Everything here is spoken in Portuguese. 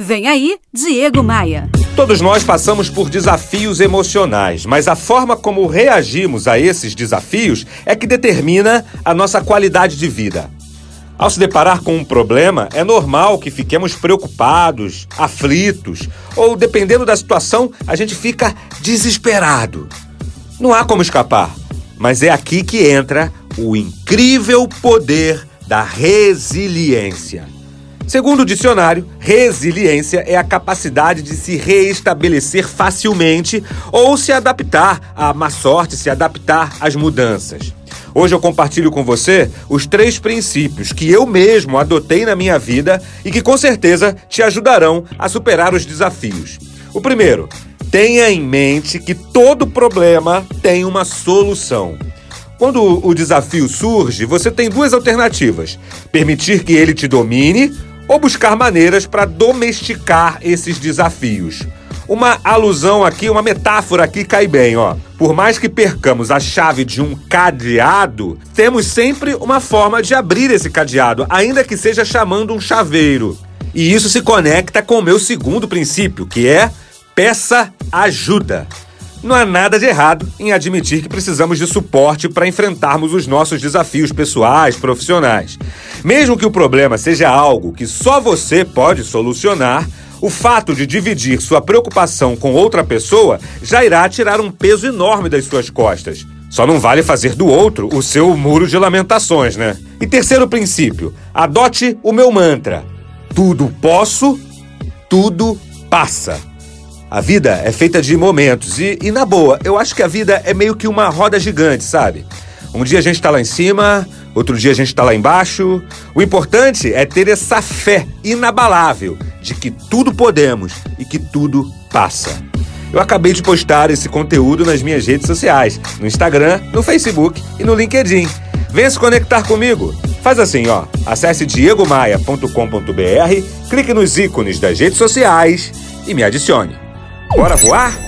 Vem aí, Diego Maia. Todos nós passamos por desafios emocionais, mas a forma como reagimos a esses desafios é que determina a nossa qualidade de vida. Ao se deparar com um problema, é normal que fiquemos preocupados, aflitos, ou dependendo da situação, a gente fica desesperado. Não há como escapar, mas é aqui que entra o incrível poder da resiliência. Segundo o dicionário, resiliência é a capacidade de se reestabelecer facilmente ou se adaptar à má sorte, se adaptar às mudanças. Hoje eu compartilho com você os três princípios que eu mesmo adotei na minha vida e que com certeza te ajudarão a superar os desafios. O primeiro, tenha em mente que todo problema tem uma solução. Quando o desafio surge, você tem duas alternativas: permitir que ele te domine ou buscar maneiras para domesticar esses desafios. Uma alusão aqui, uma metáfora aqui cai bem, ó. Por mais que percamos a chave de um cadeado, temos sempre uma forma de abrir esse cadeado, ainda que seja chamando um chaveiro. E isso se conecta com o meu segundo princípio, que é peça ajuda. Não há nada de errado em admitir que precisamos de suporte para enfrentarmos os nossos desafios pessoais, profissionais. Mesmo que o problema seja algo que só você pode solucionar, o fato de dividir sua preocupação com outra pessoa já irá tirar um peso enorme das suas costas. Só não vale fazer do outro o seu muro de lamentações, né? E terceiro princípio: adote o meu mantra. Tudo posso, tudo passa. A vida é feita de momentos e, e, na boa, eu acho que a vida é meio que uma roda gigante, sabe? Um dia a gente tá lá em cima, outro dia a gente tá lá embaixo. O importante é ter essa fé inabalável de que tudo podemos e que tudo passa. Eu acabei de postar esse conteúdo nas minhas redes sociais, no Instagram, no Facebook e no LinkedIn. Venha se conectar comigo. Faz assim, ó. Acesse diegomaia.com.br, clique nos ícones das redes sociais e me adicione. Bora voar?